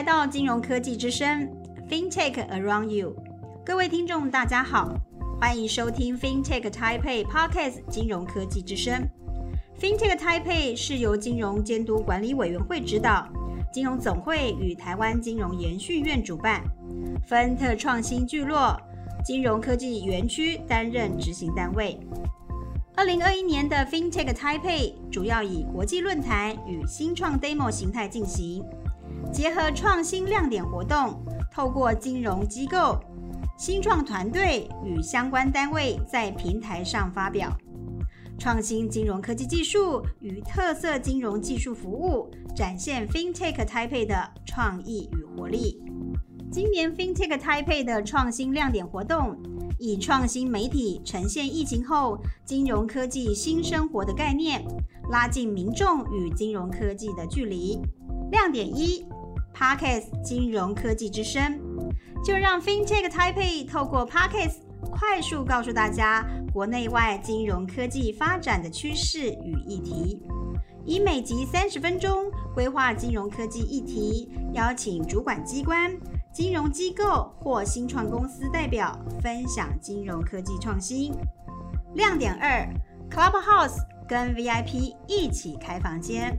来到金融科技之声，FinTech Around You。各位听众，大家好，欢迎收听 FinTech Taipei Podcast 金融科技之声。FinTech Taipei 是由金融监督管理委员会指导，金融总会与台湾金融研训院主办，芬特创新聚落金融科技园区担任执行单位。二零二一年的 FinTech Taipei 主要以国际论坛与新创 Demo 形态进行。结合创新亮点活动，透过金融机构、新创团队与相关单位在平台上发表创新金融科技技术与特色金融技术服务，展现 FinTech Taipei 的创意与活力。今年 FinTech Taipei 的创新亮点活动，以创新媒体呈现疫情后金融科技新生活的概念，拉近民众与金融科技的距离。亮点一。Parkes 金融科技之声，就让 FinTech Taipei 透过 Parkes 快速告诉大家国内外金融科技发展的趋势与议题，以每集三十分钟规划金融科技议题，邀请主管机关、金融机构或新创公司代表分享金融科技创新。亮点二，Clubhouse 跟 VIP 一起开房间。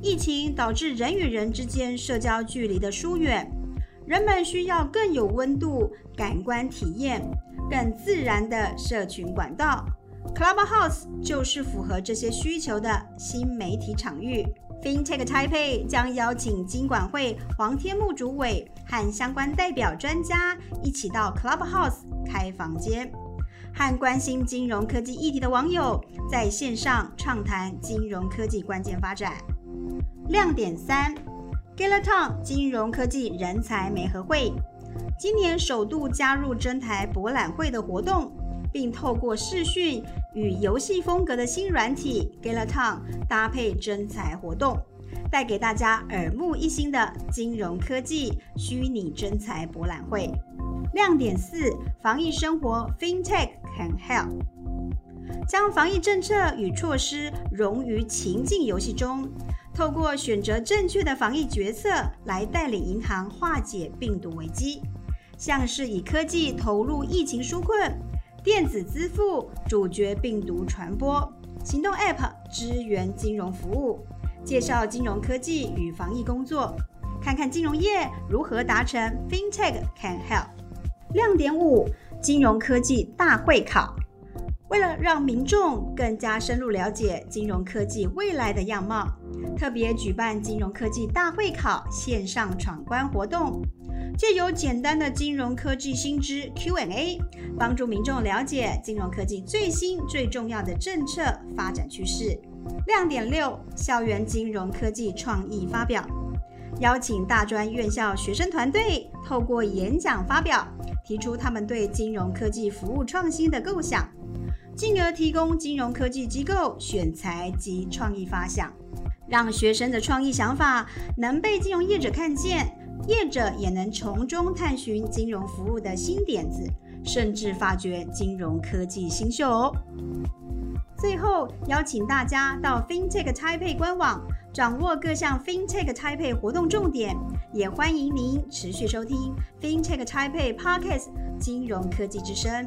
疫情导致人与人之间社交距离的疏远，人们需要更有温度、感官体验、更自然的社群管道。Clubhouse 就是符合这些需求的新媒体场域。FinTech Taipei 将邀请金管会黄天木主委和相关代表专家一起到 Clubhouse 开房间，和关心金融科技议题的网友在线上畅谈金融科技关键发展。亮点三 g a l a t o n 金融科技人才媒合会，今年首度加入真台博览会的活动，并透过视讯与游戏风格的新软体 g a l a t o n 搭配真才活动，带给大家耳目一新的金融科技虚拟真才博览会。亮点四防疫生活 FinTech Can Help，将防疫政策与措施融于情境游戏中。透过选择正确的防疫决策来带领银行化解病毒危机，像是以科技投入疫情纾困、电子支付阻绝病毒传播、行动 App 支援金融服务，介绍金融科技与防疫工作，看看金融业如何达成 FinTech Can Help。亮点五：金融科技大会考。为了让民众更加深入了解金融科技未来的样貌，特别举办金融科技大会考线上闯关活动，借由简单的金融科技新知 Q&A，帮助民众了解金融科技最新最重要的政策发展趋势。亮点六：校园金融科技创意发表，邀请大专院校学生团队透过演讲发表，提出他们对金融科技服务创新的构想。进而提供金融科技机构选材及创意发想，让学生的创意想法能被金融业者看见，业者也能从中探寻金融服务的新点子，甚至发掘金融科技新秀。最后，邀请大家到 FinTech Taipei 官网掌握各项 FinTech Taipei 活动重点，也欢迎您持续收听 FinTech Taipei Podcast 金融科技之声。